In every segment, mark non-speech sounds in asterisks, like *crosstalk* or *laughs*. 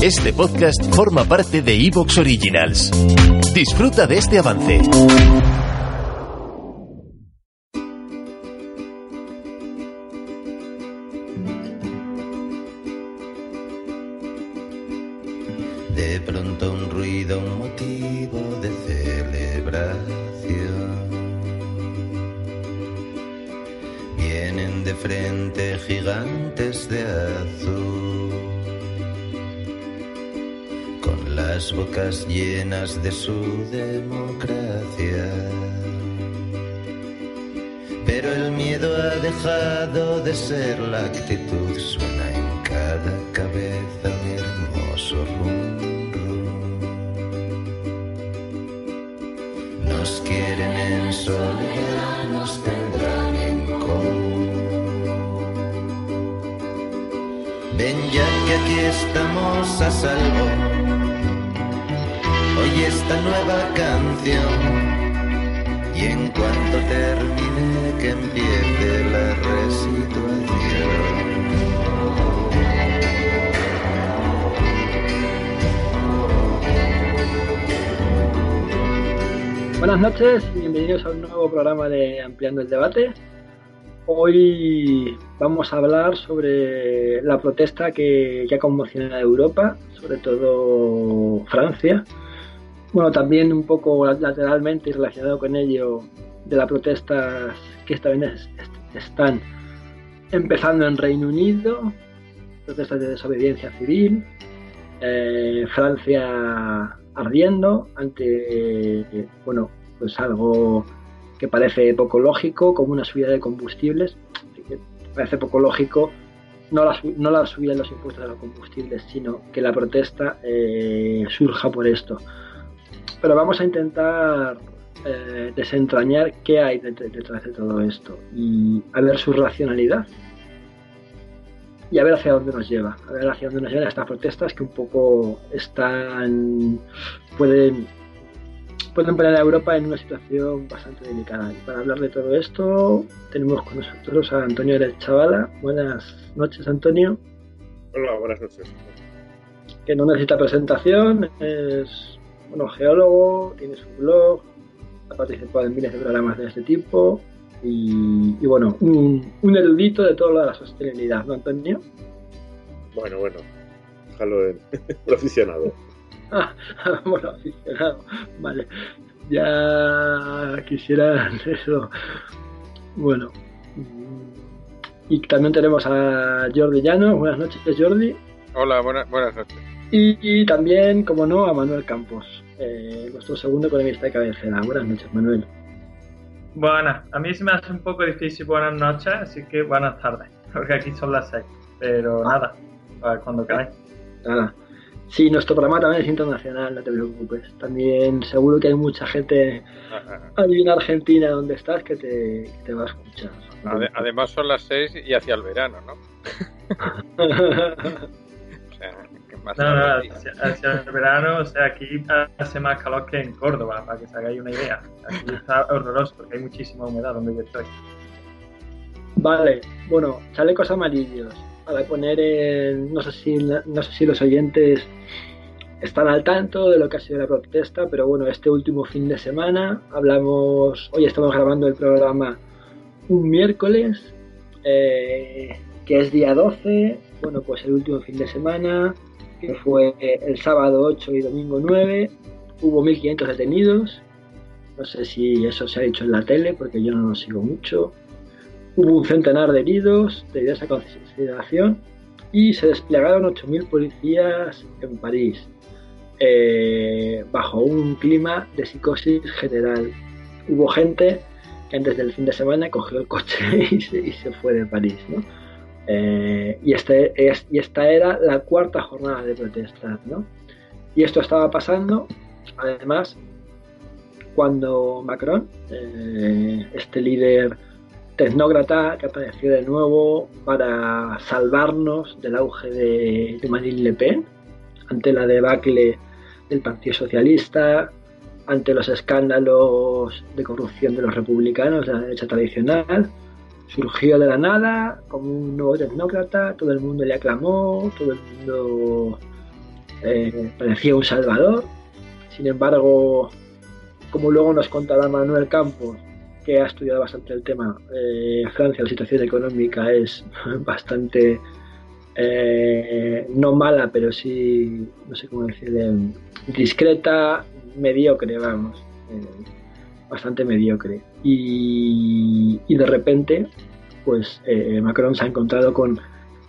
Este podcast forma parte de Evox Originals. Disfruta de este avance. De pronto un ruido, un motivo de celebración. Vienen de frente gigantes de azul, las bocas llenas de su democracia. Pero el miedo ha dejado de ser la actitud, suena en cada cabeza un hermoso rum. Nos quieren en soledad, nos tendrán en común. Ven ya que aquí estamos a salvo. Oye esta nueva canción. Y en cuanto termine que empiece la resituación. Buenas noches y bienvenidos a un nuevo programa de Ampliando el Debate. Hoy vamos a hablar sobre la protesta que, que ha conmocionado a Europa, sobre todo Francia. Bueno, también un poco lateralmente y relacionado con ello de las protestas que esta vez est- están empezando en Reino Unido, protestas de desobediencia civil, eh, Francia ardiendo ante bueno pues algo que parece poco lógico como una subida de combustibles que parece poco lógico no la, no la subida de los impuestos a los combustibles sino que la protesta eh, surja por esto pero vamos a intentar eh, desentrañar qué hay det- detrás de todo esto y a ver su racionalidad y a ver hacia dónde nos lleva, a ver hacia dónde nos llevan estas protestas que un poco están pueden pueden poner a Europa en una situación bastante delicada. Y para hablar de todo esto tenemos con nosotros a Antonio Eres Chavala. Buenas noches, Antonio, Hola, buenas noches. que no necesita presentación, es bueno, geólogo, tiene su blog, ha participado en miles de programas de este tipo y, y bueno, un, un erudito de todo lo de la sostenibilidad, ¿no, Antonio? Bueno, bueno, déjalo en el *laughs* aficionado. *laughs* Ah, *laughs* bueno, aficionado. Vale. Ya quisiera eso. Bueno. mm, Y también tenemos a Jordi Llano. Buenas noches, Jordi. Hola, buenas, buenas noches. Y, y también, como no, a Manuel Campos, eh, nuestro segundo economista de cabecera. Buenas noches, Manuel. Buenas, a mí se me hace un poco difícil buenas noches, así que buenas tardes, *laughs* porque aquí son las seis. Pero Ah. nada, para cuando queráis. Nada. Sí, nuestro programa también es internacional, no te preocupes. También seguro que hay mucha gente *laughs* allí en Argentina donde estás que te, que te va a escuchar. Ade- además son las seis y hacia el verano, ¿no? *laughs* Más No, no, hacia, hacia el verano, o sea, aquí hace más calor que en Córdoba, para que os hagáis una idea. Aquí está horroroso, porque hay muchísima humedad donde yo estoy. Vale, bueno, chalecos amarillos. Para poner en. No sé si, no sé si los oyentes están al tanto de lo que ha sido la protesta, pero bueno, este último fin de semana hablamos. Hoy estamos grabando el programa un miércoles, eh, que es día 12. Bueno, pues el último fin de semana, que fue el sábado 8 y domingo 9, hubo 1.500 detenidos. No sé si eso se ha dicho en la tele, porque yo no lo sigo mucho. Hubo un centenar de heridos de diversa consideración y se desplegaron 8.000 policías en París eh, bajo un clima de psicosis general. Hubo gente que antes del fin de semana cogió el coche *laughs* y se, y se fue de París. ¿no? Eh, y, este es, y esta era la cuarta jornada de protestas. ¿no? Y esto estaba pasando, además, cuando Macron, eh, este líder tecnócrata que apareció de nuevo para salvarnos del auge de, de Marine Le Pen ante la debacle del Partido Socialista, ante los escándalos de corrupción de los republicanos de la derecha tradicional. Surgió de la nada como un nuevo tecnócrata, todo el mundo le aclamó, todo el mundo eh, parecía un salvador. Sin embargo, como luego nos contará Manuel Campos, que ha estudiado bastante el tema, eh, Francia, la situación económica es *laughs* bastante, eh, no mala, pero sí, no sé cómo decir, discreta, mediocre, vamos, bastante mediocre. Y, de repente, pues Macron se ha encontrado con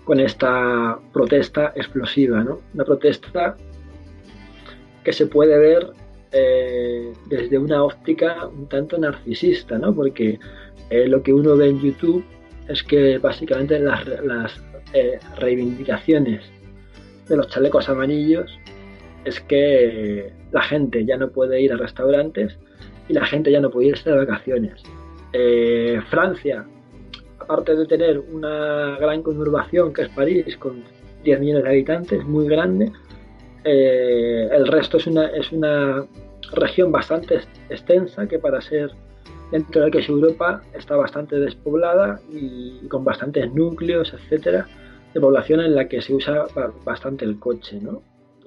con esta protesta explosiva, ¿no? Una protesta que se puede ver eh, desde una óptica un tanto narcisista, ¿no? Porque eh, lo que uno ve en YouTube es que básicamente las, eh, reivindicaciones de los chalecos amarillos es que la gente ya no puede ir a restaurantes y la gente ya no puede irse de vacaciones. Francia aparte de tener una gran conurbación que es París, con 10 millones de habitantes, muy grande, eh, el resto es una, es una región bastante extensa que para ser dentro de lo que es Europa está bastante despoblada y con bastantes núcleos, etcétera, de población en la que se usa bastante el coche, ¿no?